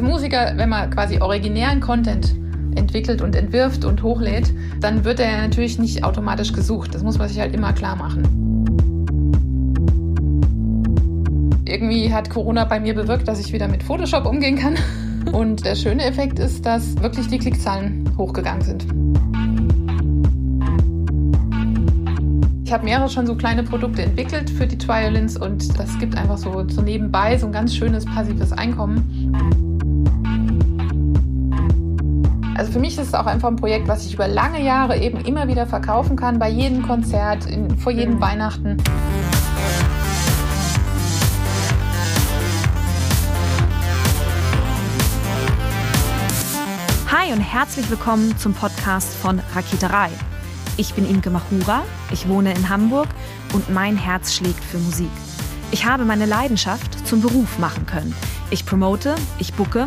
als Musiker, wenn man quasi originären Content entwickelt und entwirft und hochlädt, dann wird er natürlich nicht automatisch gesucht. Das muss man sich halt immer klar machen. Irgendwie hat Corona bei mir bewirkt, dass ich wieder mit Photoshop umgehen kann. Und der schöne Effekt ist, dass wirklich die Klickzahlen hochgegangen sind. Ich habe mehrere schon so kleine Produkte entwickelt für die Trialins und das gibt einfach so, so nebenbei so ein ganz schönes passives Einkommen. Also für mich ist es auch einfach ein Projekt, was ich über lange Jahre eben immer wieder verkaufen kann, bei jedem Konzert, in, vor jedem mhm. Weihnachten. Hi und herzlich willkommen zum Podcast von Raketerei. Ich bin Imke Machura, ich wohne in Hamburg und mein Herz schlägt für Musik. Ich habe meine Leidenschaft zum Beruf machen können. Ich promote, ich bucke,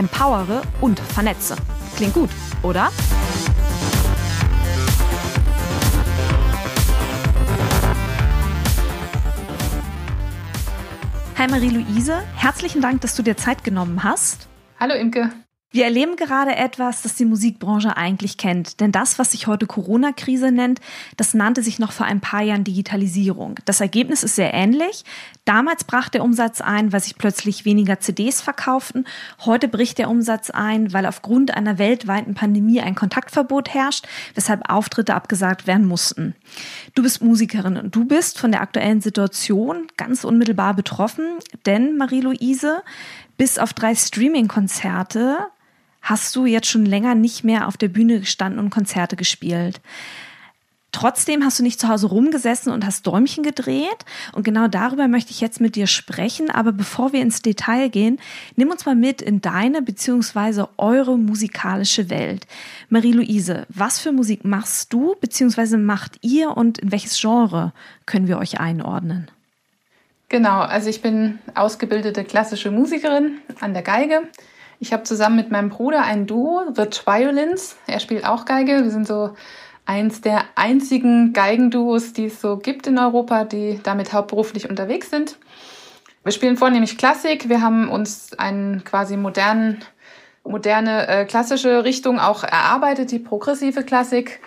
empowere und vernetze. Klingt gut, oder? Hi Marie-Louise, herzlichen Dank, dass du dir Zeit genommen hast. Hallo Imke. Wir erleben gerade etwas, das die Musikbranche eigentlich kennt. Denn das, was sich heute Corona-Krise nennt, das nannte sich noch vor ein paar Jahren Digitalisierung. Das Ergebnis ist sehr ähnlich. Damals brach der Umsatz ein, weil sich plötzlich weniger CDs verkauften. Heute bricht der Umsatz ein, weil aufgrund einer weltweiten Pandemie ein Kontaktverbot herrscht, weshalb Auftritte abgesagt werden mussten. Du bist Musikerin und du bist von der aktuellen Situation ganz unmittelbar betroffen, denn Marie-Louise, bis auf drei Streaming-Konzerte hast du jetzt schon länger nicht mehr auf der Bühne gestanden und Konzerte gespielt. Trotzdem hast du nicht zu Hause rumgesessen und hast Däumchen gedreht. Und genau darüber möchte ich jetzt mit dir sprechen. Aber bevor wir ins Detail gehen, nimm uns mal mit in deine bzw. eure musikalische Welt. Marie-Louise, was für Musik machst du bzw. macht ihr und in welches Genre können wir euch einordnen? Genau, also ich bin ausgebildete klassische Musikerin an der Geige. Ich habe zusammen mit meinem Bruder ein Duo, The Violins. Er spielt auch Geige. Wir sind so eins der einzigen Geigenduos, die es so gibt in Europa, die damit hauptberuflich unterwegs sind. Wir spielen vornehmlich Klassik. Wir haben uns einen quasi modernen, moderne äh, klassische Richtung auch erarbeitet, die progressive Klassik.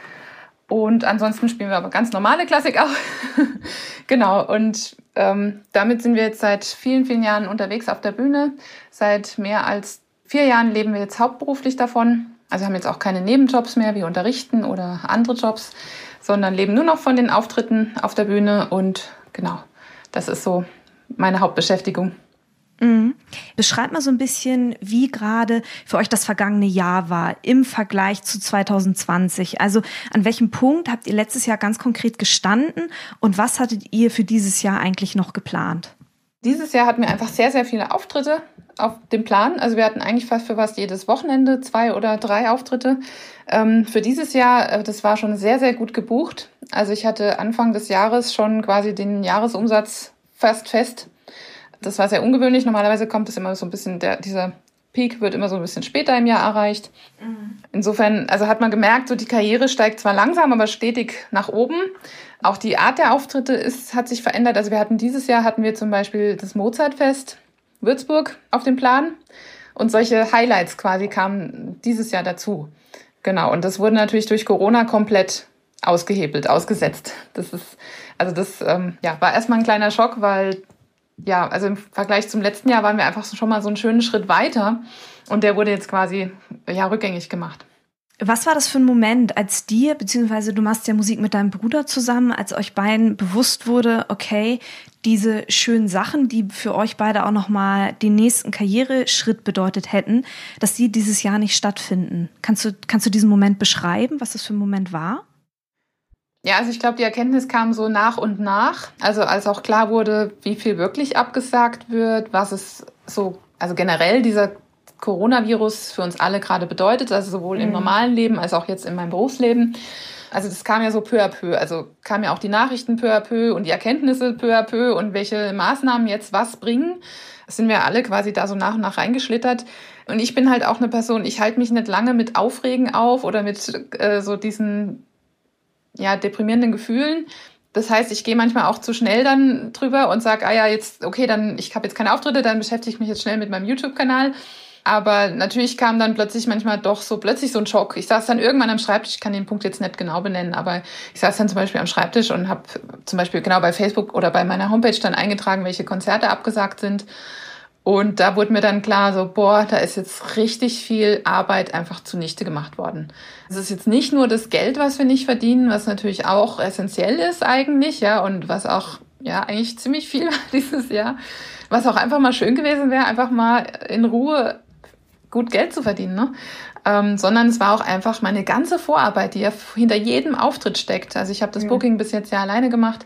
Und ansonsten spielen wir aber ganz normale Klassik auch. genau. Und ähm, damit sind wir jetzt seit vielen, vielen Jahren unterwegs auf der Bühne. Seit mehr als vier Jahren leben wir jetzt hauptberuflich davon. Also haben jetzt auch keine Nebenjobs mehr wie Unterrichten oder andere Jobs, sondern leben nur noch von den Auftritten auf der Bühne. Und genau, das ist so meine Hauptbeschäftigung. Mhm. Beschreibt mal so ein bisschen, wie gerade für euch das vergangene Jahr war im Vergleich zu 2020. Also an welchem Punkt habt ihr letztes Jahr ganz konkret gestanden und was hattet ihr für dieses Jahr eigentlich noch geplant? Dieses Jahr hatten wir einfach sehr, sehr viele Auftritte auf dem Plan. Also wir hatten eigentlich fast für fast jedes Wochenende zwei oder drei Auftritte. Ähm, für dieses Jahr, äh, das war schon sehr, sehr gut gebucht. Also ich hatte Anfang des Jahres schon quasi den Jahresumsatz fast fest. Das war sehr ungewöhnlich. Normalerweise kommt es immer so ein bisschen, der, dieser Peak wird immer so ein bisschen später im Jahr erreicht. Mhm. Insofern, also hat man gemerkt, so die Karriere steigt zwar langsam, aber stetig nach oben. Auch die Art der Auftritte ist, hat sich verändert. Also wir hatten dieses Jahr hatten wir zum Beispiel das Mozartfest Würzburg auf dem Plan und solche Highlights quasi kamen dieses Jahr dazu. Genau. Und das wurde natürlich durch Corona komplett ausgehebelt, ausgesetzt. Das ist, also das ähm, ja, war erstmal ein kleiner Schock, weil ja, also im Vergleich zum letzten Jahr waren wir einfach schon mal so einen schönen Schritt weiter und der wurde jetzt quasi ja rückgängig gemacht. Was war das für ein Moment, als dir, beziehungsweise du machst ja Musik mit deinem Bruder zusammen, als euch beiden bewusst wurde, okay, diese schönen Sachen, die für euch beide auch nochmal den nächsten Karriereschritt bedeutet hätten, dass die dieses Jahr nicht stattfinden. Kannst du, kannst du diesen Moment beschreiben, was das für ein Moment war? Ja, also ich glaube, die Erkenntnis kam so nach und nach. Also als auch klar wurde, wie viel wirklich abgesagt wird, was es so, also generell dieser Coronavirus für uns alle gerade bedeutet, also sowohl mhm. im normalen Leben als auch jetzt in meinem Berufsleben. Also das kam ja so peu à peu. Also kamen ja auch die Nachrichten peu à peu und die Erkenntnisse peu à peu und welche Maßnahmen jetzt was bringen. Das sind wir alle quasi da so nach und nach reingeschlittert. Und ich bin halt auch eine Person, ich halte mich nicht lange mit Aufregen auf oder mit äh, so diesen ja, deprimierenden Gefühlen. Das heißt, ich gehe manchmal auch zu schnell dann drüber und sage, ah ja, jetzt, okay, dann, ich habe jetzt keine Auftritte, dann beschäftige ich mich jetzt schnell mit meinem YouTube-Kanal. Aber natürlich kam dann plötzlich manchmal doch so plötzlich so ein Schock. Ich saß dann irgendwann am Schreibtisch, ich kann den Punkt jetzt nicht genau benennen, aber ich saß dann zum Beispiel am Schreibtisch und habe zum Beispiel genau bei Facebook oder bei meiner Homepage dann eingetragen, welche Konzerte abgesagt sind. Und da wurde mir dann klar, so, boah, da ist jetzt richtig viel Arbeit einfach zunichte gemacht worden. Es ist jetzt nicht nur das Geld, was wir nicht verdienen, was natürlich auch essentiell ist eigentlich, ja, und was auch, ja, eigentlich ziemlich viel war dieses Jahr. Was auch einfach mal schön gewesen wäre, einfach mal in Ruhe gut Geld zu verdienen, ne? Ähm, sondern es war auch einfach meine ganze Vorarbeit, die ja hinter jedem Auftritt steckt. Also ich habe das ja. Booking bis jetzt ja alleine gemacht.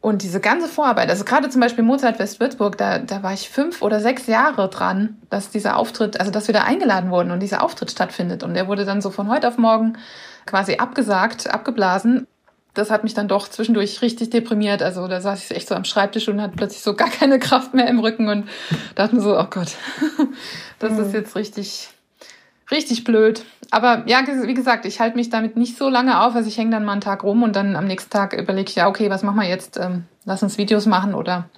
Und diese ganze Vorarbeit, also gerade zum Beispiel Mozart West-Würzburg, da, da war ich fünf oder sechs Jahre dran, dass dieser Auftritt, also dass wir da eingeladen wurden und dieser Auftritt stattfindet. Und der wurde dann so von heute auf morgen quasi abgesagt, abgeblasen. Das hat mich dann doch zwischendurch richtig deprimiert. Also da saß ich echt so am Schreibtisch und hatte plötzlich so gar keine Kraft mehr im Rücken und dachte mir so, oh Gott, das mhm. ist jetzt richtig, richtig blöd. Aber ja, wie gesagt, ich halte mich damit nicht so lange auf. Also ich hänge dann mal einen Tag rum und dann am nächsten Tag überlege ich, ja, okay, was machen wir jetzt? Ähm, lass uns Videos machen oder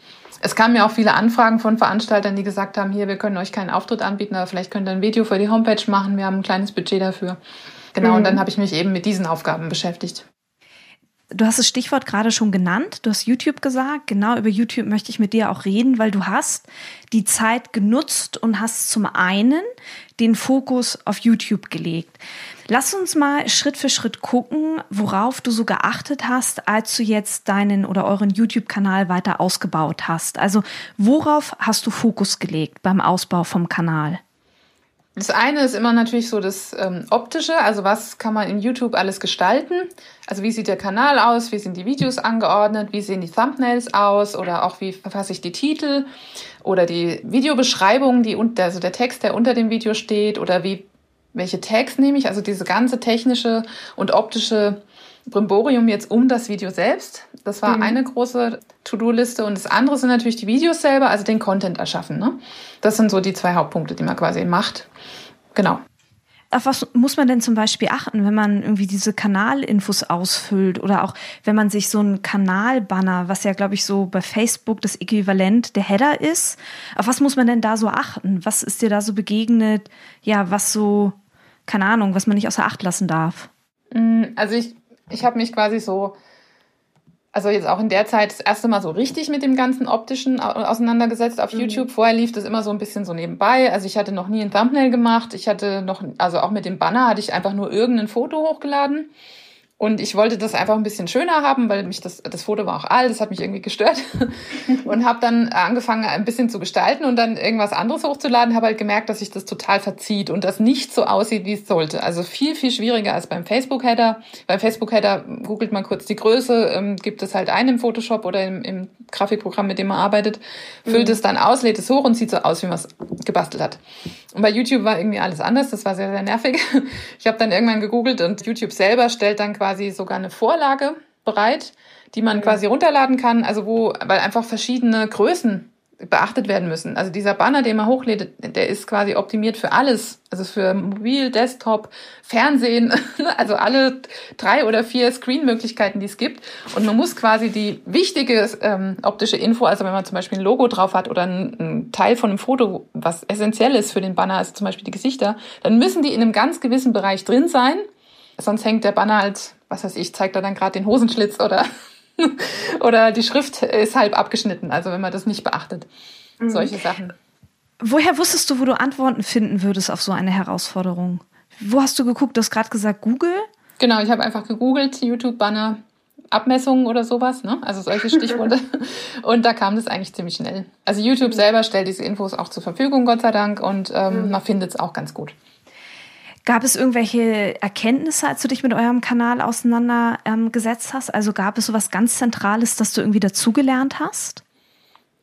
es kamen ja auch viele Anfragen von Veranstaltern, die gesagt haben, hier, wir können euch keinen Auftritt anbieten, aber vielleicht könnt ihr ein Video für die Homepage machen. Wir haben ein kleines Budget dafür. Genau, mhm. und dann habe ich mich eben mit diesen Aufgaben beschäftigt. Du hast das Stichwort gerade schon genannt. Du hast YouTube gesagt. Genau über YouTube möchte ich mit dir auch reden, weil du hast die Zeit genutzt und hast zum einen den Fokus auf YouTube gelegt. Lass uns mal Schritt für Schritt gucken, worauf du so geachtet hast, als du jetzt deinen oder euren YouTube-Kanal weiter ausgebaut hast. Also worauf hast du Fokus gelegt beim Ausbau vom Kanal? Das eine ist immer natürlich so das ähm, Optische, also was kann man in YouTube alles gestalten? Also wie sieht der Kanal aus, wie sind die Videos angeordnet, wie sehen die Thumbnails aus oder auch wie verfasse ich die Titel oder die Videobeschreibung, die also der Text, der unter dem Video steht oder wie welche Tags nehme ich, also diese ganze technische und optische Brimborium jetzt um das Video selbst. Das war mhm. eine große To-Do-Liste. Und das andere sind natürlich die Videos selber, also den Content erschaffen. Ne? Das sind so die zwei Hauptpunkte, die man quasi macht. Genau. Auf was muss man denn zum Beispiel achten, wenn man irgendwie diese Kanalinfos ausfüllt oder auch wenn man sich so einen Kanalbanner, was ja glaube ich so bei Facebook das Äquivalent der Header ist, auf was muss man denn da so achten? Was ist dir da so begegnet? Ja, was so, keine Ahnung, was man nicht außer Acht lassen darf? Mm, also ich ich habe mich quasi so, also jetzt auch in der Zeit das erste Mal so richtig mit dem ganzen Optischen auseinandergesetzt auf mhm. YouTube. Vorher lief das immer so ein bisschen so nebenbei. Also ich hatte noch nie ein Thumbnail gemacht. Ich hatte noch, also auch mit dem Banner hatte ich einfach nur irgendein Foto hochgeladen. Und ich wollte das einfach ein bisschen schöner haben, weil mich das, das Foto war auch alt, das hat mich irgendwie gestört. und habe dann angefangen, ein bisschen zu gestalten und dann irgendwas anderes hochzuladen, habe halt gemerkt, dass sich das total verzieht und das nicht so aussieht, wie es sollte. Also viel, viel schwieriger als beim Facebook-Header. Beim Facebook-Header googelt man kurz die Größe, ähm, gibt es halt ein im Photoshop oder im, im Grafikprogramm, mit dem man arbeitet, füllt mhm. es dann aus, lädt es hoch und sieht so aus, wie man es gebastelt hat. Und bei YouTube war irgendwie alles anders, das war sehr, sehr nervig. Ich habe dann irgendwann gegoogelt und YouTube selber stellt dann quasi sogar eine Vorlage bereit, die man quasi runterladen kann, also wo, weil einfach verschiedene Größen beachtet werden müssen. Also dieser Banner, den man hochlädt, der ist quasi optimiert für alles. Also für Mobil, Desktop, Fernsehen, also alle drei oder vier Screen-Möglichkeiten, die es gibt. Und man muss quasi die wichtige ähm, optische Info, also wenn man zum Beispiel ein Logo drauf hat oder ein, ein Teil von einem Foto, was essentiell ist für den Banner, also zum Beispiel die Gesichter, dann müssen die in einem ganz gewissen Bereich drin sein. Sonst hängt der Banner halt, was weiß ich, zeigt er dann gerade den Hosenschlitz oder Oder die Schrift ist halb abgeschnitten, also wenn man das nicht beachtet. Mhm. Solche Sachen. Woher wusstest du, wo du Antworten finden würdest auf so eine Herausforderung? Wo hast du geguckt? Du hast gerade gesagt Google? Genau, ich habe einfach gegoogelt, YouTube-Banner, Abmessungen oder sowas, ne? also solche Stichworte. und da kam das eigentlich ziemlich schnell. Also YouTube selber stellt diese Infos auch zur Verfügung, Gott sei Dank, und ähm, mhm. man findet es auch ganz gut. Gab es irgendwelche Erkenntnisse, als du dich mit eurem Kanal auseinandergesetzt ähm, hast? Also gab es so ganz Zentrales, das du irgendwie dazugelernt hast?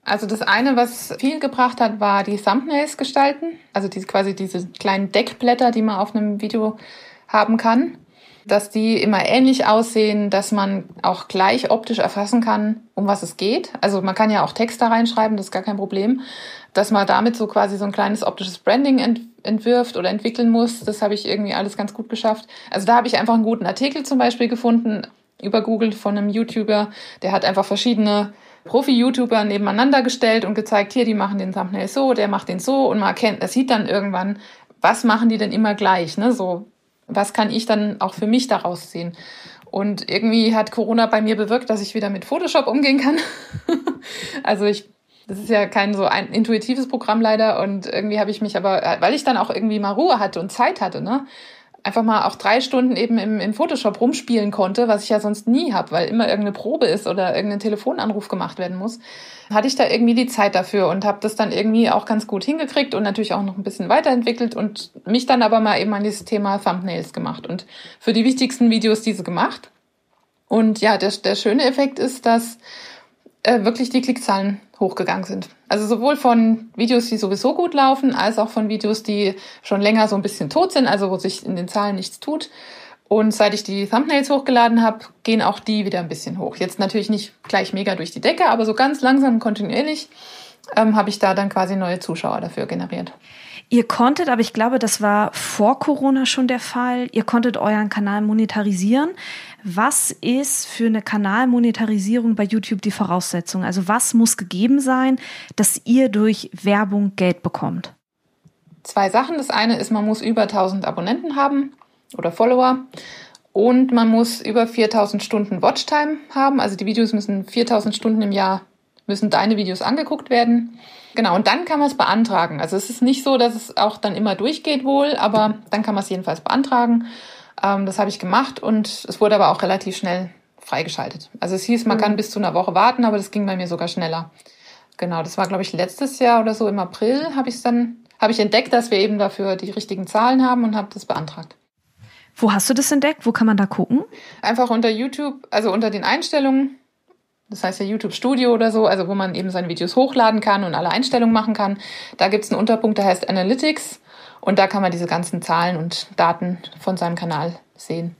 Also das eine, was viel gebracht hat, war die Thumbnails gestalten. Also diese, quasi diese kleinen Deckblätter, die man auf einem Video haben kann. Dass die immer ähnlich aussehen, dass man auch gleich optisch erfassen kann, um was es geht. Also man kann ja auch Text da reinschreiben, das ist gar kein Problem. Dass man damit so quasi so ein kleines optisches Branding ent entwirft oder entwickeln muss, das habe ich irgendwie alles ganz gut geschafft. Also da habe ich einfach einen guten Artikel zum Beispiel gefunden über Google von einem YouTuber, der hat einfach verschiedene Profi-YouTuber nebeneinander gestellt und gezeigt, hier, die machen den Thumbnail so, der macht den so und man erkennt, er sieht dann irgendwann, was machen die denn immer gleich, ne? So, was kann ich dann auch für mich daraus sehen? Und irgendwie hat Corona bei mir bewirkt, dass ich wieder mit Photoshop umgehen kann. also ich, das ist ja kein so ein intuitives Programm leider und irgendwie habe ich mich aber, weil ich dann auch irgendwie mal Ruhe hatte und Zeit hatte, ne, einfach mal auch drei Stunden eben im, in Photoshop rumspielen konnte, was ich ja sonst nie habe, weil immer irgendeine Probe ist oder irgendein Telefonanruf gemacht werden muss, hatte ich da irgendwie die Zeit dafür und habe das dann irgendwie auch ganz gut hingekriegt und natürlich auch noch ein bisschen weiterentwickelt und mich dann aber mal eben an dieses Thema Thumbnails gemacht und für die wichtigsten Videos diese gemacht. Und ja, der, der schöne Effekt ist, dass äh, wirklich die Klickzahlen hochgegangen sind. Also sowohl von Videos, die sowieso gut laufen, als auch von Videos, die schon länger so ein bisschen tot sind, also wo sich in den Zahlen nichts tut. Und seit ich die Thumbnails hochgeladen habe, gehen auch die wieder ein bisschen hoch. Jetzt natürlich nicht gleich mega durch die Decke, aber so ganz langsam kontinuierlich ähm, habe ich da dann quasi neue Zuschauer dafür generiert. Ihr konntet, aber ich glaube, das war vor Corona schon der Fall, ihr konntet euren Kanal monetarisieren. Was ist für eine Kanalmonetarisierung bei YouTube die Voraussetzung? Also was muss gegeben sein, dass ihr durch Werbung Geld bekommt? Zwei Sachen. Das eine ist, man muss über 1000 Abonnenten haben oder Follower. Und man muss über 4000 Stunden Watchtime haben. Also die Videos müssen 4000 Stunden im Jahr, müssen deine Videos angeguckt werden. Genau, und dann kann man es beantragen. Also es ist nicht so, dass es auch dann immer durchgeht wohl, aber dann kann man es jedenfalls beantragen. Ähm, das habe ich gemacht und es wurde aber auch relativ schnell freigeschaltet. Also es hieß, man mhm. kann bis zu einer Woche warten, aber das ging bei mir sogar schneller. Genau, das war, glaube ich, letztes Jahr oder so im April habe ich es dann, habe ich entdeckt, dass wir eben dafür die richtigen Zahlen haben und habe das beantragt. Wo hast du das entdeckt? Wo kann man da gucken? Einfach unter YouTube, also unter den Einstellungen das heißt ja YouTube Studio oder so, also wo man eben seine Videos hochladen kann und alle Einstellungen machen kann. Da gibt es einen Unterpunkt, der heißt Analytics und da kann man diese ganzen Zahlen und Daten von seinem Kanal sehen.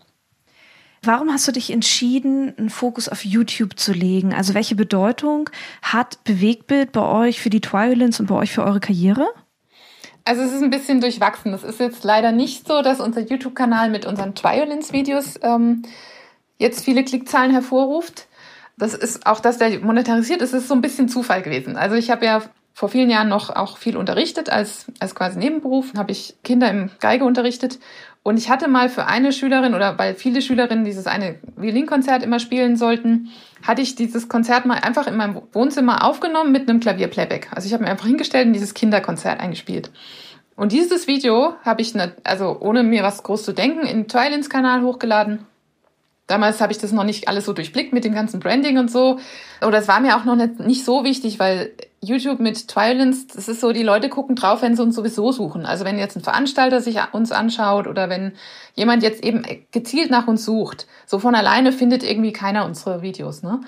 Warum hast du dich entschieden, einen Fokus auf YouTube zu legen? Also welche Bedeutung hat Bewegtbild bei euch für die Twilins und bei euch für eure Karriere? Also es ist ein bisschen durchwachsen. Es ist jetzt leider nicht so, dass unser YouTube-Kanal mit unseren Twilins-Videos ähm, jetzt viele Klickzahlen hervorruft das ist auch, dass der monetarisiert ist, ist so ein bisschen Zufall gewesen. Also ich habe ja vor vielen Jahren noch auch viel unterrichtet als, als quasi Nebenberuf, habe ich Kinder im Geige unterrichtet. Und ich hatte mal für eine Schülerin oder weil viele Schülerinnen dieses eine Violinkonzert immer spielen sollten, hatte ich dieses Konzert mal einfach in meinem Wohnzimmer aufgenommen mit einem Klavierplayback. Also ich habe mir einfach hingestellt und dieses Kinderkonzert eingespielt. Und dieses Video habe ich, ne, also ohne mir was groß zu denken, in Twilins Kanal hochgeladen Damals habe ich das noch nicht alles so durchblickt mit dem ganzen Branding und so. Oder es war mir auch noch nicht, nicht so wichtig, weil YouTube mit Twilins, das ist so, die Leute gucken drauf, wenn sie uns sowieso suchen. Also wenn jetzt ein Veranstalter sich uns anschaut oder wenn jemand jetzt eben gezielt nach uns sucht, so von alleine findet irgendwie keiner unsere Videos, ne?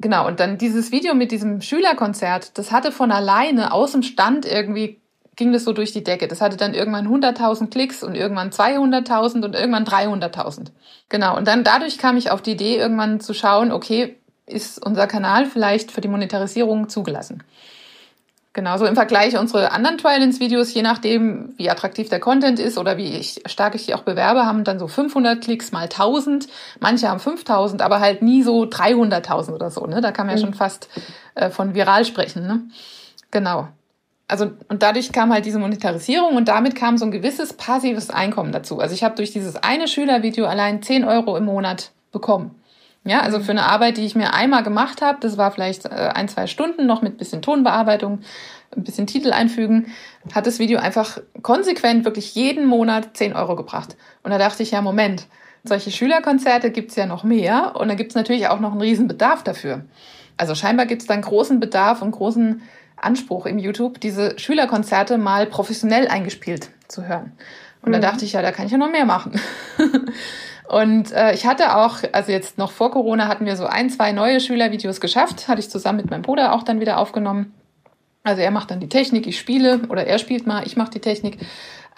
Genau, und dann dieses Video mit diesem Schülerkonzert, das hatte von alleine aus dem Stand irgendwie ging das so durch die Decke. Das hatte dann irgendwann 100.000 Klicks und irgendwann 200.000 und irgendwann 300.000. Genau. Und dann dadurch kam ich auf die Idee, irgendwann zu schauen, okay, ist unser Kanal vielleicht für die Monetarisierung zugelassen? Genau, so im Vergleich unsere anderen Trial-Ins-Videos, je nachdem, wie attraktiv der Content ist oder wie ich, stark ich die auch bewerbe, haben dann so 500 Klicks mal 1000. Manche haben 5000, aber halt nie so 300.000 oder so. Ne? Da kann man ja mhm. schon fast äh, von viral sprechen. Ne? Genau also und dadurch kam halt diese Monetarisierung und damit kam so ein gewisses passives Einkommen dazu. Also ich habe durch dieses eine Schülervideo allein 10 Euro im Monat bekommen. Ja, also für eine Arbeit, die ich mir einmal gemacht habe, das war vielleicht äh, ein, zwei Stunden noch mit bisschen Tonbearbeitung, ein bisschen Titel einfügen, hat das Video einfach konsequent wirklich jeden Monat 10 Euro gebracht. Und da dachte ich, ja, Moment, solche Schülerkonzerte gibt's ja noch mehr und da gibt's natürlich auch noch einen riesen Bedarf dafür. Also scheinbar gibt's da einen großen Bedarf und großen Anspruch im YouTube, diese Schülerkonzerte mal professionell eingespielt zu hören. Und mhm. da dachte ich, ja, da kann ich ja noch mehr machen. Und äh, ich hatte auch, also jetzt noch vor Corona hatten wir so ein, zwei neue Schülervideos geschafft, hatte ich zusammen mit meinem Bruder auch dann wieder aufgenommen. Also er macht dann die Technik, ich spiele oder er spielt mal, ich mache die Technik.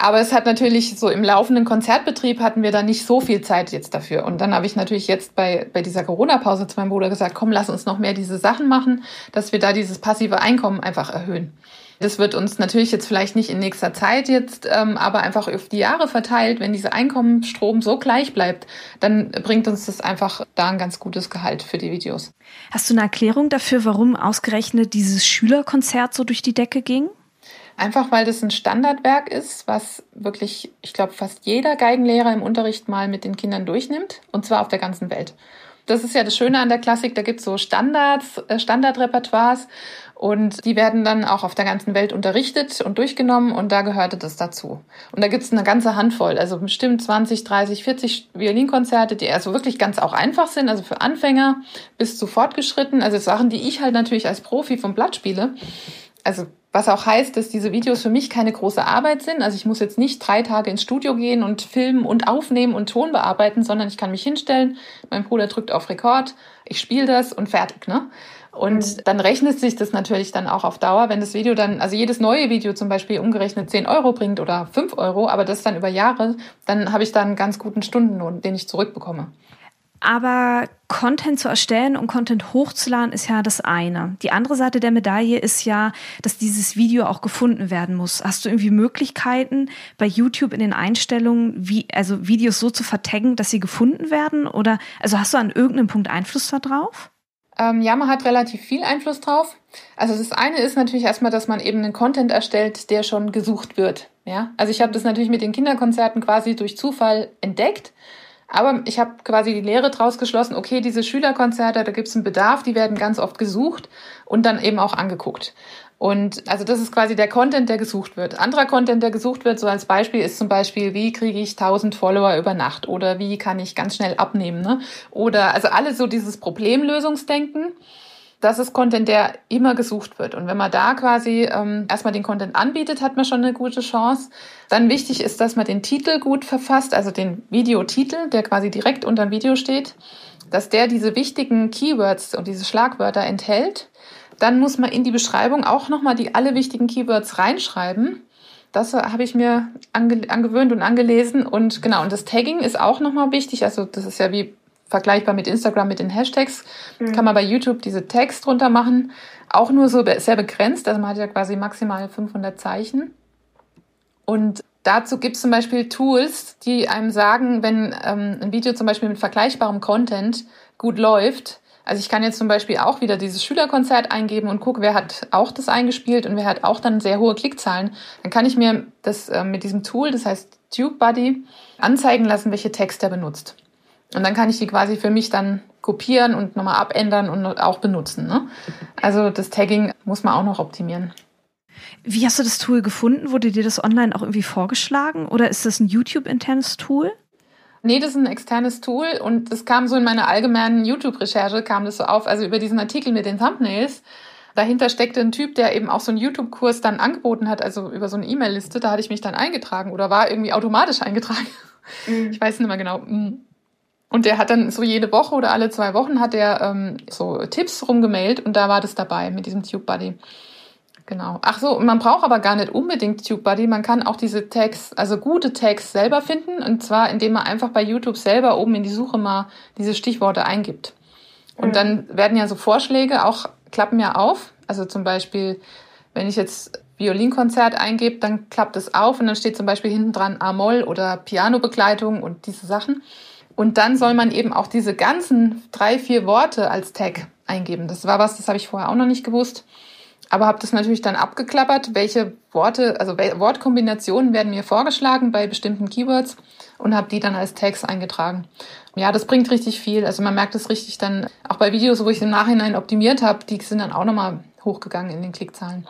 Aber es hat natürlich so im laufenden Konzertbetrieb hatten wir da nicht so viel Zeit jetzt dafür. Und dann habe ich natürlich jetzt bei, bei dieser Corona-Pause zu meinem Bruder gesagt, komm, lass uns noch mehr diese Sachen machen, dass wir da dieses passive Einkommen einfach erhöhen. Das wird uns natürlich jetzt vielleicht nicht in nächster Zeit jetzt, ähm, aber einfach auf die Jahre verteilt, wenn dieser Einkommensstrom so gleich bleibt, dann bringt uns das einfach da ein ganz gutes Gehalt für die Videos. Hast du eine Erklärung dafür, warum ausgerechnet dieses Schülerkonzert so durch die Decke ging? Einfach weil das ein Standardwerk ist, was wirklich, ich glaube, fast jeder Geigenlehrer im Unterricht mal mit den Kindern durchnimmt, und zwar auf der ganzen Welt. Das ist ja das Schöne an der Klassik, da gibt es so Standards, äh, Standardrepertoires und die werden dann auch auf der ganzen Welt unterrichtet und durchgenommen und da gehörte das dazu. Und da gibt es eine ganze Handvoll, also bestimmt 20, 30, 40 Violinkonzerte, die also wirklich ganz auch einfach sind, also für Anfänger bis zu fortgeschritten, also Sachen, die ich halt natürlich als Profi vom Blatt spiele. Also was auch heißt, dass diese Videos für mich keine große Arbeit sind. Also ich muss jetzt nicht drei Tage ins Studio gehen und filmen und aufnehmen und Ton bearbeiten, sondern ich kann mich hinstellen, mein Bruder drückt auf Rekord, ich spiele das und fertig. Ne? Und mhm. dann rechnet sich das natürlich dann auch auf Dauer, wenn das Video dann, also jedes neue Video zum Beispiel umgerechnet 10 Euro bringt oder 5 Euro, aber das dann über Jahre, dann habe ich da einen ganz guten Stundenlohn, den ich zurückbekomme. Aber Content zu erstellen und Content hochzuladen ist ja das eine. Die andere Seite der Medaille ist ja, dass dieses Video auch gefunden werden muss. Hast du irgendwie Möglichkeiten bei YouTube in den Einstellungen, wie, also Videos so zu vertaggen, dass sie gefunden werden? Oder also hast du an irgendeinem Punkt Einfluss darauf? Ähm, ja, man hat relativ viel Einfluss drauf. Also das eine ist natürlich erstmal, dass man eben einen Content erstellt, der schon gesucht wird. Ja, also ich habe das natürlich mit den Kinderkonzerten quasi durch Zufall entdeckt aber ich habe quasi die Lehre draus geschlossen, okay, diese Schülerkonzerte, da gibt es einen Bedarf, die werden ganz oft gesucht und dann eben auch angeguckt. Und also das ist quasi der Content, der gesucht wird. Anderer Content, der gesucht wird, so als Beispiel, ist zum Beispiel, wie kriege ich 1000 Follower über Nacht oder wie kann ich ganz schnell abnehmen. Ne? Oder also alles so dieses Problemlösungsdenken das ist Content, der immer gesucht wird. Und wenn man da quasi ähm, erstmal den Content anbietet, hat man schon eine gute Chance. Dann wichtig ist, dass man den Titel gut verfasst, also den Videotitel, der quasi direkt unter dem Video steht, dass der diese wichtigen Keywords und diese Schlagwörter enthält. Dann muss man in die Beschreibung auch nochmal die alle wichtigen Keywords reinschreiben. Das habe ich mir ange angewöhnt und angelesen. Und genau, und das Tagging ist auch nochmal wichtig. Also das ist ja wie vergleichbar mit Instagram mit den Hashtags, mhm. kann man bei YouTube diese Tags drunter machen. Auch nur so sehr begrenzt, also man hat ja quasi maximal 500 Zeichen. Und dazu gibt es zum Beispiel Tools, die einem sagen, wenn ähm, ein Video zum Beispiel mit vergleichbarem Content gut läuft, also ich kann jetzt zum Beispiel auch wieder dieses Schülerkonzert eingeben und gucke, wer hat auch das eingespielt und wer hat auch dann sehr hohe Klickzahlen. Dann kann ich mir das äh, mit diesem Tool, das heißt TubeBuddy, anzeigen lassen, welche Texte er benutzt. Und dann kann ich die quasi für mich dann kopieren und nochmal abändern und auch benutzen. Ne? Also das Tagging muss man auch noch optimieren. Wie hast du das Tool gefunden? Wurde dir das online auch irgendwie vorgeschlagen oder ist das ein YouTube-internes Tool? Nee, das ist ein externes Tool und es kam so in meiner allgemeinen YouTube-Recherche, kam das so auf, also über diesen Artikel mit den Thumbnails. Dahinter steckte ein Typ, der eben auch so einen YouTube-Kurs dann angeboten hat, also über so eine E-Mail-Liste. Da hatte ich mich dann eingetragen oder war irgendwie automatisch eingetragen. Mhm. Ich weiß nicht mehr genau. Mhm. Und der hat dann so jede Woche oder alle zwei Wochen hat er ähm, so Tipps rumgemailt und da war das dabei mit diesem TubeBuddy. Genau. Ach so, man braucht aber gar nicht unbedingt TubeBuddy. Man kann auch diese Tags, also gute Tags selber finden und zwar indem man einfach bei YouTube selber oben in die Suche mal diese Stichworte eingibt. Und mhm. dann werden ja so Vorschläge auch klappen ja auf. Also zum Beispiel, wenn ich jetzt Violinkonzert eingebe, dann klappt es auf und dann steht zum Beispiel hinten dran A-Moll oder Pianobegleitung und diese Sachen. Und dann soll man eben auch diese ganzen drei, vier Worte als Tag eingeben. Das war was, das habe ich vorher auch noch nicht gewusst. Aber habe das natürlich dann abgeklappert, welche Worte, also Wortkombinationen werden mir vorgeschlagen bei bestimmten Keywords und habe die dann als Tags eingetragen. Ja, das bringt richtig viel. Also man merkt es richtig dann auch bei Videos, wo ich im Nachhinein optimiert habe, die sind dann auch nochmal hochgegangen in den Klickzahlen.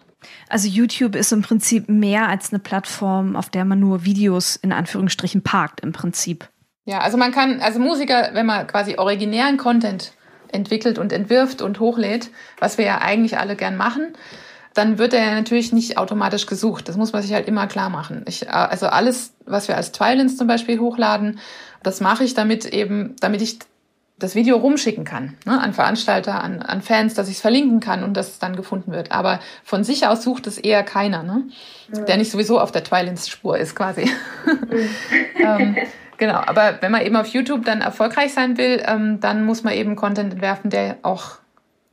Also YouTube ist im Prinzip mehr als eine Plattform, auf der man nur Videos in Anführungsstrichen parkt im Prinzip. Ja, also man kann, also Musiker, wenn man quasi originären Content entwickelt und entwirft und hochlädt, was wir ja eigentlich alle gern machen, dann wird er ja natürlich nicht automatisch gesucht. Das muss man sich halt immer klar machen. Ich, also alles, was wir als Twilins zum Beispiel hochladen Das mache ich damit eben, damit ich das Video rumschicken kann ne, an Veranstalter, an, an Fans, dass ich es verlinken kann und dass es dann gefunden wird. Aber von sich aus sucht es eher keiner, ne? Mhm. der nicht sowieso auf der Twilins-Spur ist quasi. Mhm. ähm, genau, aber wenn man eben auf YouTube dann erfolgreich sein will, ähm, dann muss man eben Content entwerfen, der auch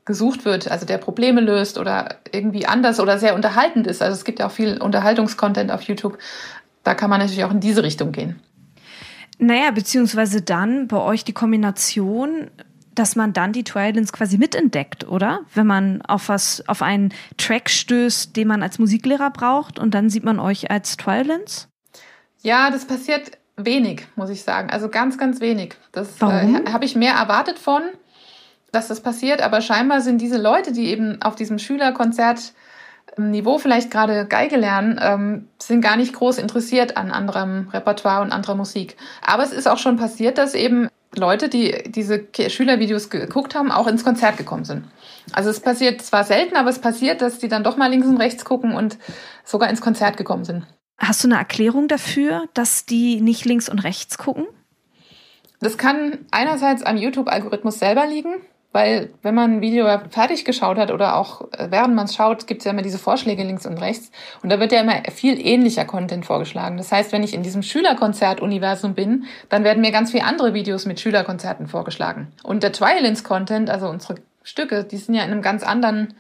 gesucht wird, also der Probleme löst oder irgendwie anders oder sehr unterhaltend ist. Also es gibt ja auch viel Unterhaltungskontent auf YouTube. Da kann man natürlich auch in diese Richtung gehen. Naja, beziehungsweise dann bei euch die Kombination, dass man dann die Twilights quasi mitentdeckt, oder? Wenn man auf was, auf einen Track stößt, den man als Musiklehrer braucht und dann sieht man euch als Twilights? Ja, das passiert wenig, muss ich sagen. Also ganz, ganz wenig. Das äh, habe ich mehr erwartet von, dass das passiert, aber scheinbar sind diese Leute, die eben auf diesem Schülerkonzert Niveau vielleicht gerade Geige lernen, ähm, sind gar nicht groß interessiert an anderem Repertoire und anderer Musik. Aber es ist auch schon passiert, dass eben Leute, die diese Schülervideos geguckt haben, auch ins Konzert gekommen sind. Also es passiert zwar selten, aber es passiert, dass die dann doch mal links und rechts gucken und sogar ins Konzert gekommen sind. Hast du eine Erklärung dafür, dass die nicht links und rechts gucken? Das kann einerseits am YouTube-Algorithmus selber liegen. Weil wenn man ein Video fertig geschaut hat oder auch äh, während man es schaut, gibt es ja immer diese Vorschläge links und rechts. Und da wird ja immer viel ähnlicher Content vorgeschlagen. Das heißt, wenn ich in diesem Schülerkonzert-Universum bin, dann werden mir ganz viele andere Videos mit Schülerkonzerten vorgeschlagen. Und der Trialins-Content, also unsere Stücke, die sind ja in einem ganz anderen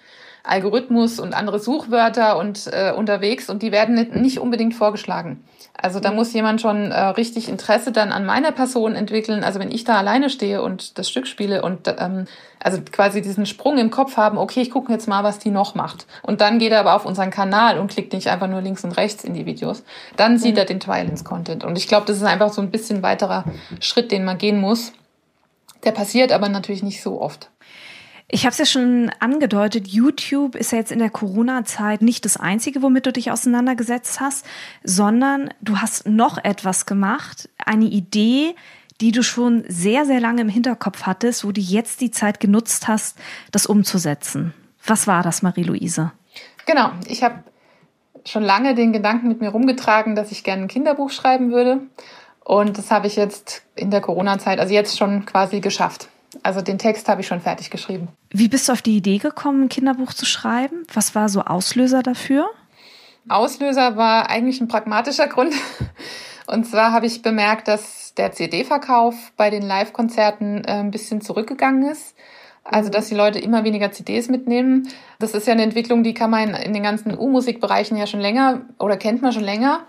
Algorithmus und andere Suchwörter und äh, unterwegs und die werden nicht unbedingt vorgeschlagen. Also da muss jemand schon äh, richtig Interesse dann an meiner Person entwickeln. Also wenn ich da alleine stehe und das Stück spiele und ähm, also quasi diesen Sprung im Kopf haben, okay, ich gucke jetzt mal, was die noch macht. Und dann geht er aber auf unseren Kanal und klickt nicht einfach nur links und rechts in die Videos. Dann sieht mhm. er den Twilins-Content. Und ich glaube, das ist einfach so ein bisschen weiterer Schritt, den man gehen muss. Der passiert aber natürlich nicht so oft. Ich habe es ja schon angedeutet, YouTube ist ja jetzt in der Corona-Zeit nicht das Einzige, womit du dich auseinandergesetzt hast, sondern du hast noch etwas gemacht, eine Idee, die du schon sehr, sehr lange im Hinterkopf hattest, wo du jetzt die Zeit genutzt hast, das umzusetzen. Was war das, Marie-Louise? Genau, ich habe schon lange den Gedanken mit mir rumgetragen, dass ich gerne ein Kinderbuch schreiben würde. Und das habe ich jetzt in der Corona-Zeit, also jetzt schon quasi geschafft. Also den Text habe ich schon fertig geschrieben. Wie bist du auf die Idee gekommen, ein Kinderbuch zu schreiben? Was war so Auslöser dafür? Auslöser war eigentlich ein pragmatischer Grund. Und zwar habe ich bemerkt, dass der CD-Verkauf bei den Live-Konzerten äh, ein bisschen zurückgegangen ist. Also, dass die Leute immer weniger CDs mitnehmen. Das ist ja eine Entwicklung, die kann man in den ganzen U-Musikbereichen ja schon länger oder kennt man schon länger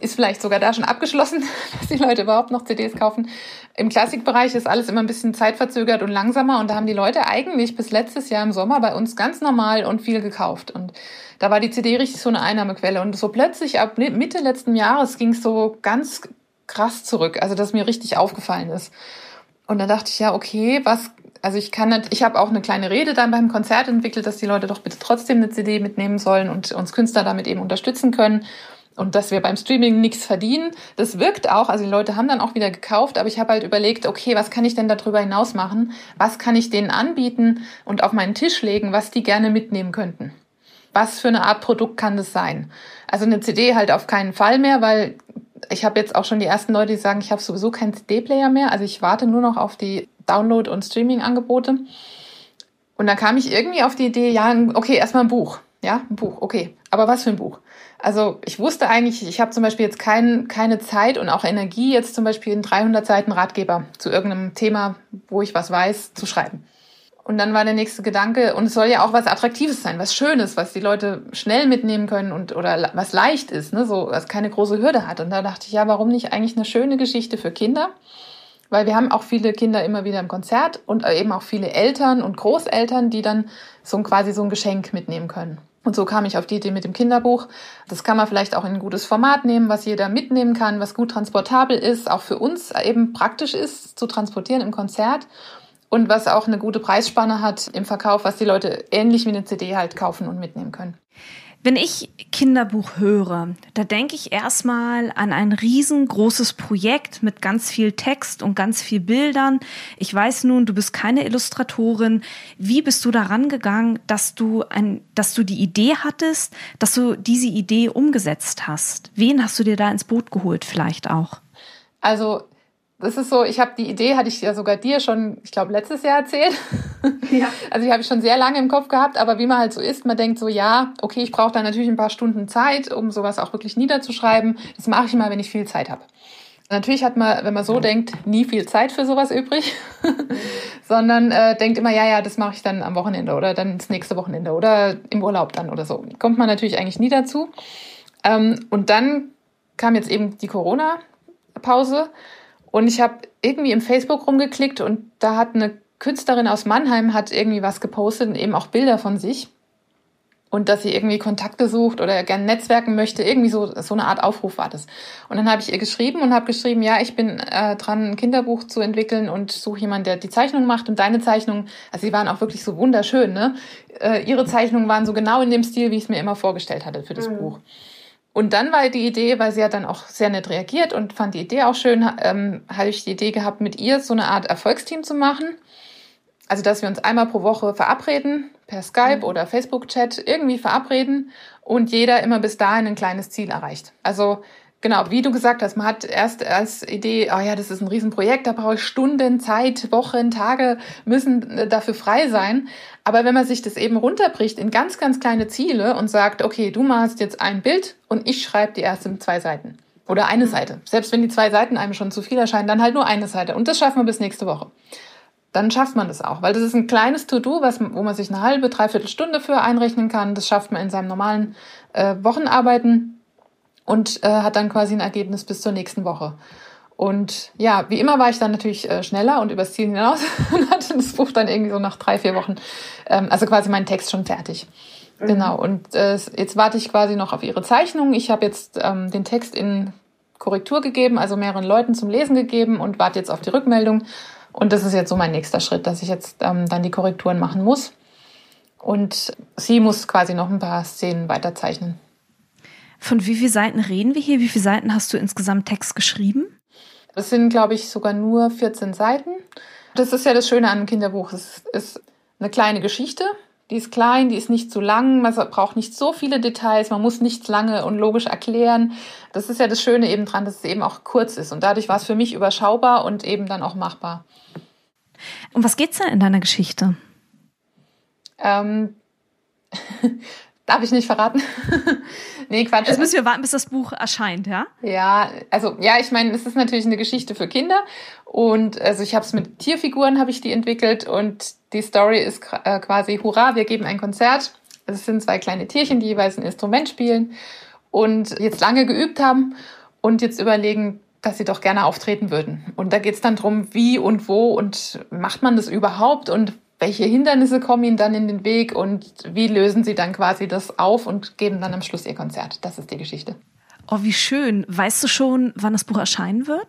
ist vielleicht sogar da schon abgeschlossen, dass die Leute überhaupt noch CDs kaufen. Im Klassikbereich ist alles immer ein bisschen zeitverzögert und langsamer und da haben die Leute eigentlich bis letztes Jahr im Sommer bei uns ganz normal und viel gekauft und da war die CD richtig so eine Einnahmequelle und so plötzlich ab Mitte letzten Jahres ging es so ganz krass zurück, also dass mir richtig aufgefallen ist. Und dann dachte ich ja, okay, was also ich kann nicht, ich habe auch eine kleine Rede dann beim Konzert entwickelt, dass die Leute doch bitte trotzdem eine CD mitnehmen sollen und uns Künstler damit eben unterstützen können und dass wir beim Streaming nichts verdienen. Das wirkt auch, also die Leute haben dann auch wieder gekauft, aber ich habe halt überlegt, okay, was kann ich denn darüber hinaus machen? Was kann ich denen anbieten und auf meinen Tisch legen, was die gerne mitnehmen könnten? Was für eine Art Produkt kann das sein? Also eine CD halt auf keinen Fall mehr, weil ich habe jetzt auch schon die ersten Leute, die sagen, ich habe sowieso keinen CD-Player mehr, also ich warte nur noch auf die Download- und Streaming-Angebote. Und dann kam ich irgendwie auf die Idee, ja, okay, erstmal ein Buch. Ja, ein Buch, okay. Aber was für ein Buch? Also ich wusste eigentlich, ich habe zum Beispiel jetzt kein, keine Zeit und auch Energie, jetzt zum Beispiel einen 300 Seiten Ratgeber zu irgendeinem Thema, wo ich was weiß, zu schreiben. Und dann war der nächste Gedanke, und es soll ja auch was Attraktives sein, was Schönes, was die Leute schnell mitnehmen können und oder was leicht ist, ne, so was keine große Hürde hat. Und da dachte ich, ja, warum nicht eigentlich eine schöne Geschichte für Kinder? Weil wir haben auch viele Kinder immer wieder im Konzert und eben auch viele Eltern und Großeltern, die dann so quasi so ein Geschenk mitnehmen können. Und so kam ich auf die Idee mit dem Kinderbuch. Das kann man vielleicht auch in ein gutes Format nehmen, was jeder mitnehmen kann, was gut transportabel ist, auch für uns eben praktisch ist zu transportieren im Konzert und was auch eine gute Preisspanne hat im Verkauf, was die Leute ähnlich wie eine CD halt kaufen und mitnehmen können. Wenn ich Kinderbuch höre, da denke ich erstmal an ein riesengroßes Projekt mit ganz viel Text und ganz viel Bildern. Ich weiß nun, du bist keine Illustratorin. Wie bist du daran gegangen, dass du ein, dass du die Idee hattest, dass du diese Idee umgesetzt hast? Wen hast du dir da ins Boot geholt vielleicht auch? Also das ist so, ich habe die Idee, hatte ich ja sogar dir schon, ich glaube, letztes Jahr erzählt. Ja. Also die habe ich schon sehr lange im Kopf gehabt, aber wie man halt so ist, man denkt so, ja, okay, ich brauche da natürlich ein paar Stunden Zeit, um sowas auch wirklich niederzuschreiben. Das mache ich immer, wenn ich viel Zeit habe. Natürlich hat man, wenn man so denkt, nie viel Zeit für sowas übrig, sondern äh, denkt immer, ja, ja, das mache ich dann am Wochenende oder dann das nächste Wochenende oder im Urlaub dann oder so. Kommt man natürlich eigentlich nie dazu. Ähm, und dann kam jetzt eben die Corona-Pause und ich habe irgendwie im Facebook rumgeklickt und da hat eine Künstlerin aus Mannheim hat irgendwie was gepostet und eben auch Bilder von sich und dass sie irgendwie Kontakte sucht oder gerne netzwerken möchte. Irgendwie so, so eine Art Aufruf war das. Und dann habe ich ihr geschrieben und habe geschrieben, ja, ich bin äh, dran, ein Kinderbuch zu entwickeln und suche jemanden, der die Zeichnung macht. Und deine Zeichnungen, also sie waren auch wirklich so wunderschön, ne? Äh, ihre Zeichnungen waren so genau in dem Stil, wie ich es mir immer vorgestellt hatte für das mhm. Buch. Und dann war die Idee, weil sie hat dann auch sehr nett reagiert und fand die Idee auch schön, ähm, hatte ich die Idee gehabt, mit ihr so eine Art Erfolgsteam zu machen. Also, dass wir uns einmal pro Woche verabreden, per Skype mhm. oder Facebook-Chat irgendwie verabreden und jeder immer bis dahin ein kleines Ziel erreicht. Also genau, wie du gesagt hast, man hat erst als Idee, oh ja, das ist ein Riesenprojekt, da brauche ich Stunden, Zeit, Wochen, Tage müssen äh, dafür frei sein. Aber wenn man sich das eben runterbricht in ganz, ganz kleine Ziele und sagt, okay, du machst jetzt ein Bild und ich schreibe die ersten zwei Seiten. Oder eine mhm. Seite. Selbst wenn die zwei Seiten einem schon zu viel erscheinen, dann halt nur eine Seite. Und das schaffen wir bis nächste Woche dann schafft man das auch. Weil das ist ein kleines To-Do, wo man sich eine halbe, dreiviertel Stunde für einrechnen kann. Das schafft man in seinem normalen äh, Wochenarbeiten und äh, hat dann quasi ein Ergebnis bis zur nächsten Woche. Und ja, wie immer war ich dann natürlich äh, schneller und übers Ziel hinaus und hatte das Buch dann irgendwie so nach drei, vier Wochen, ähm, also quasi meinen Text schon fertig. Mhm. Genau, und äh, jetzt warte ich quasi noch auf ihre Zeichnung. Ich habe jetzt ähm, den Text in Korrektur gegeben, also mehreren Leuten zum Lesen gegeben und warte jetzt auf die Rückmeldung. Und das ist jetzt so mein nächster Schritt, dass ich jetzt ähm, dann die Korrekturen machen muss. Und sie muss quasi noch ein paar Szenen weiterzeichnen. Von wie vielen Seiten reden wir hier? Wie viele Seiten hast du insgesamt Text geschrieben? Das sind, glaube ich, sogar nur 14 Seiten. Das ist ja das Schöne an einem Kinderbuch. Es ist eine kleine Geschichte die ist klein, die ist nicht zu lang, man braucht nicht so viele Details, man muss nichts lange und logisch erklären. Das ist ja das Schöne eben dran, dass es eben auch kurz ist. Und dadurch war es für mich überschaubar und eben dann auch machbar. Um was geht's denn in deiner Geschichte? Ähm, darf ich nicht verraten? nee, Quatsch. Jetzt müssen wir warten, bis das Buch erscheint, ja? Ja, also ja, ich meine, es ist natürlich eine Geschichte für Kinder und also ich habe es mit Tierfiguren habe ich die entwickelt und die Story ist äh, quasi Hurra, wir geben ein Konzert. Es sind zwei kleine Tierchen, die jeweils ein Instrument spielen und jetzt lange geübt haben und jetzt überlegen, dass sie doch gerne auftreten würden. Und da geht es dann drum, wie und wo und macht man das überhaupt und welche Hindernisse kommen ihnen dann in den Weg und wie lösen sie dann quasi das auf und geben dann am Schluss ihr Konzert. Das ist die Geschichte. Oh, wie schön. Weißt du schon, wann das Buch erscheinen wird?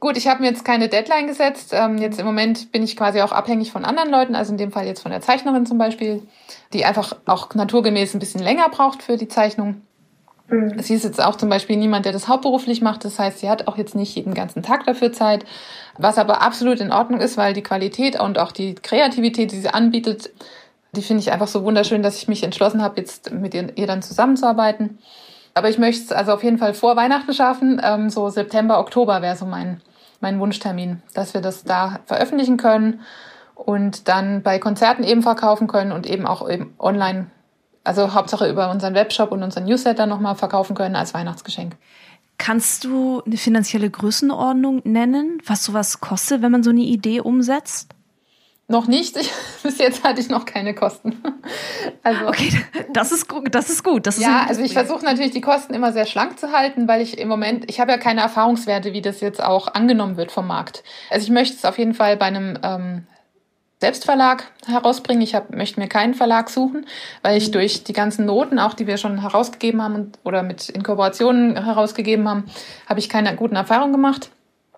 Gut, ich habe mir jetzt keine Deadline gesetzt. Ähm, jetzt im Moment bin ich quasi auch abhängig von anderen Leuten, also in dem Fall jetzt von der Zeichnerin zum Beispiel, die einfach auch naturgemäß ein bisschen länger braucht für die Zeichnung. Mhm. Sie ist jetzt auch zum Beispiel niemand, der das hauptberuflich macht. Das heißt, sie hat auch jetzt nicht jeden ganzen Tag dafür Zeit. Was aber absolut in Ordnung ist, weil die Qualität und auch die Kreativität, die sie anbietet, die finde ich einfach so wunderschön, dass ich mich entschlossen habe, jetzt mit ihr, ihr dann zusammenzuarbeiten. Aber ich möchte es also auf jeden Fall vor Weihnachten schaffen. Ähm, so September, Oktober wäre so mein, mein Wunschtermin, dass wir das da veröffentlichen können und dann bei Konzerten eben verkaufen können und eben auch eben online also Hauptsache über unseren Webshop und unseren Newsletter nochmal verkaufen können als Weihnachtsgeschenk. Kannst du eine finanzielle Größenordnung nennen, was sowas kostet, wenn man so eine Idee umsetzt? Noch nicht. Ich, bis jetzt hatte ich noch keine Kosten. Also, okay, das ist gut. Das ist gut. Das ist ja, also ich versuche natürlich die Kosten immer sehr schlank zu halten, weil ich im Moment, ich habe ja keine Erfahrungswerte, wie das jetzt auch angenommen wird vom Markt. Also ich möchte es auf jeden Fall bei einem ähm, Selbstverlag herausbringen. Ich hab, möchte mir keinen Verlag suchen, weil ich mhm. durch die ganzen Noten, auch die wir schon herausgegeben haben und, oder mit Inkorporationen herausgegeben haben, habe ich keine guten Erfahrungen gemacht.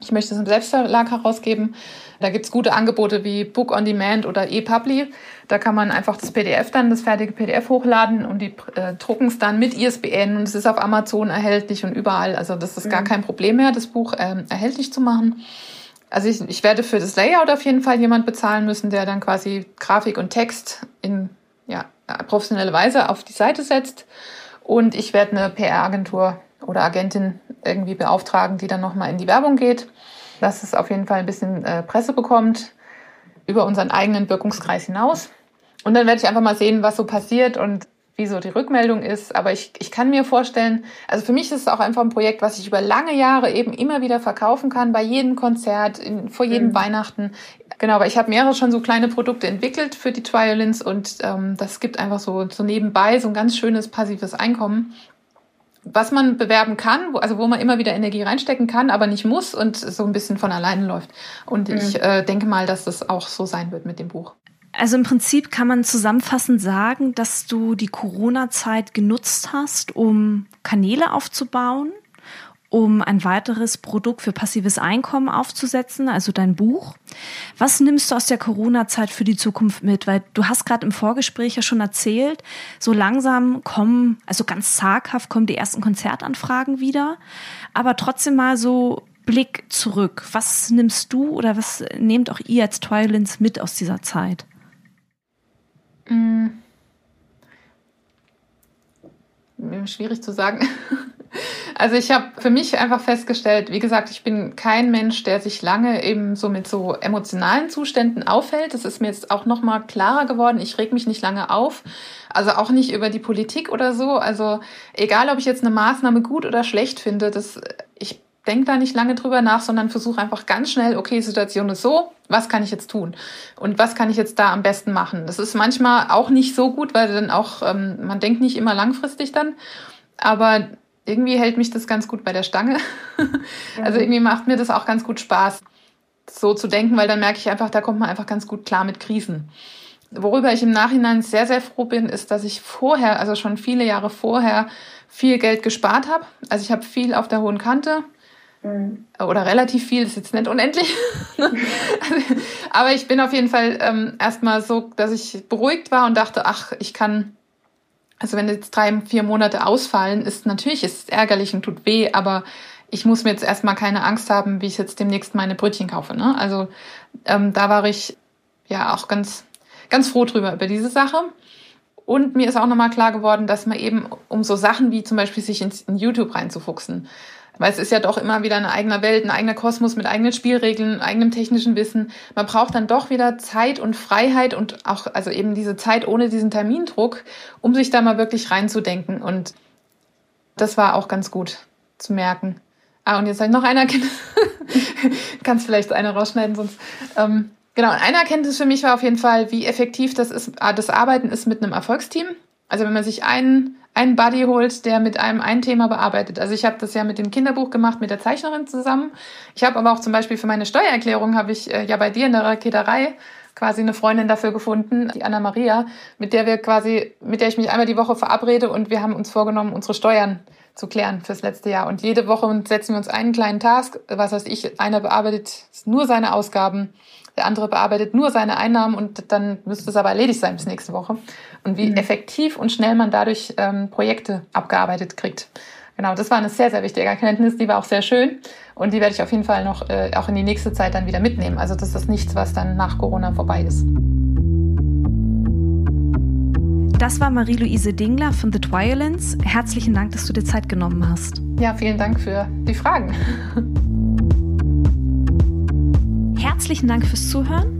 Ich möchte es im Selbstverlag herausgeben. Da gibt's gute Angebote wie Book on Demand oder ePubli. Da kann man einfach das PDF dann, das fertige PDF hochladen und die äh, drucken es dann mit ISBN und es ist auf Amazon erhältlich und überall. Also das ist gar mhm. kein Problem mehr, das Buch ähm, erhältlich zu machen. Also ich, ich werde für das Layout auf jeden Fall jemand bezahlen müssen, der dann quasi Grafik und Text in ja, professionelle Weise auf die Seite setzt. Und ich werde eine PR-Agentur oder Agentin irgendwie beauftragen, die dann nochmal in die Werbung geht. dass es auf jeden Fall ein bisschen äh, Presse bekommt über unseren eigenen Wirkungskreis hinaus. Und dann werde ich einfach mal sehen, was so passiert und wie so die Rückmeldung ist. Aber ich, ich kann mir vorstellen, also für mich ist es auch einfach ein Projekt, was ich über lange Jahre eben immer wieder verkaufen kann, bei jedem Konzert, in, vor jedem mhm. Weihnachten. Genau, aber ich habe mehrere schon so kleine Produkte entwickelt für die Triolins und ähm, das gibt einfach so, so nebenbei so ein ganz schönes passives Einkommen was man bewerben kann, also wo man immer wieder Energie reinstecken kann, aber nicht muss und so ein bisschen von alleine läuft. Und mhm. ich äh, denke mal, dass das auch so sein wird mit dem Buch. Also im Prinzip kann man zusammenfassend sagen, dass du die Corona-Zeit genutzt hast, um Kanäle aufzubauen, um ein weiteres Produkt für passives Einkommen aufzusetzen, also dein Buch. Was nimmst du aus der Corona-Zeit für die Zukunft mit? Weil du hast gerade im Vorgespräch ja schon erzählt, so langsam kommen, also ganz zaghaft kommen die ersten Konzertanfragen wieder, aber trotzdem mal so Blick zurück. Was nimmst du oder was nehmt auch ihr als Twilins mit aus dieser Zeit? Mm. Schwierig zu sagen. Also ich habe für mich einfach festgestellt, wie gesagt, ich bin kein Mensch, der sich lange eben so mit so emotionalen Zuständen aufhält. Das ist mir jetzt auch noch mal klarer geworden. Ich reg mich nicht lange auf, also auch nicht über die Politik oder so. Also egal, ob ich jetzt eine Maßnahme gut oder schlecht finde, das ich denke da nicht lange drüber nach, sondern versuche einfach ganz schnell, okay, Situation ist so, was kann ich jetzt tun? Und was kann ich jetzt da am besten machen? Das ist manchmal auch nicht so gut, weil dann auch, ähm, man denkt nicht immer langfristig dann, aber irgendwie hält mich das ganz gut bei der Stange. also irgendwie macht mir das auch ganz gut Spaß, so zu denken, weil dann merke ich einfach, da kommt man einfach ganz gut klar mit Krisen. Worüber ich im Nachhinein sehr, sehr froh bin, ist, dass ich vorher, also schon viele Jahre vorher, viel Geld gespart habe. Also ich habe viel auf der hohen Kante Mhm. Oder relativ viel, ist jetzt nicht unendlich. Aber ich bin auf jeden Fall ähm, erstmal so, dass ich beruhigt war und dachte, ach, ich kann, also wenn jetzt drei, vier Monate ausfallen, ist natürlich ist es ärgerlich und tut weh, aber ich muss mir jetzt erstmal keine Angst haben, wie ich jetzt demnächst meine Brötchen kaufe. Ne? Also ähm, da war ich ja auch ganz, ganz froh drüber über diese Sache. Und mir ist auch nochmal klar geworden, dass man eben um so Sachen wie zum Beispiel sich in, in YouTube reinzufuchsen, weil es ist ja doch immer wieder eine eigene Welt, ein eigener Kosmos mit eigenen Spielregeln, eigenem technischen Wissen. Man braucht dann doch wieder Zeit und Freiheit und auch, also eben diese Zeit ohne diesen Termindruck, um sich da mal wirklich reinzudenken. Und das war auch ganz gut zu merken. Ah, und jetzt habe ich noch eine Erkenntnis. Kannst vielleicht eine rausschneiden, sonst. Ähm, genau, eine Erkenntnis für mich war auf jeden Fall, wie effektiv das ist, ah, das Arbeiten ist mit einem Erfolgsteam. Also wenn man sich einen einen Buddy holt, der mit einem ein Thema bearbeitet. Also ich habe das ja mit dem Kinderbuch gemacht, mit der Zeichnerin zusammen. Ich habe aber auch zum Beispiel für meine Steuererklärung, habe ich äh, ja bei dir in der Raketerei quasi eine Freundin dafür gefunden, die Anna Maria, mit der wir quasi, mit der ich mich einmal die Woche verabrede und wir haben uns vorgenommen, unsere Steuern zu klären fürs letzte Jahr. Und jede Woche setzen wir uns einen kleinen Task, was weiß ich, einer bearbeitet nur seine Ausgaben, der andere bearbeitet nur seine Einnahmen und dann müsste es aber erledigt sein bis nächste Woche und wie mhm. effektiv und schnell man dadurch ähm, Projekte abgearbeitet kriegt. Genau, das war eine sehr, sehr wichtige Erkenntnis, die war auch sehr schön und die werde ich auf jeden Fall noch äh, auch in die nächste Zeit dann wieder mitnehmen. Also das ist nichts, was dann nach Corona vorbei ist. Das war Marie-Louise Dingler von The Twilins. Herzlichen Dank, dass du dir Zeit genommen hast. Ja, vielen Dank für die Fragen. Herzlichen Dank fürs Zuhören.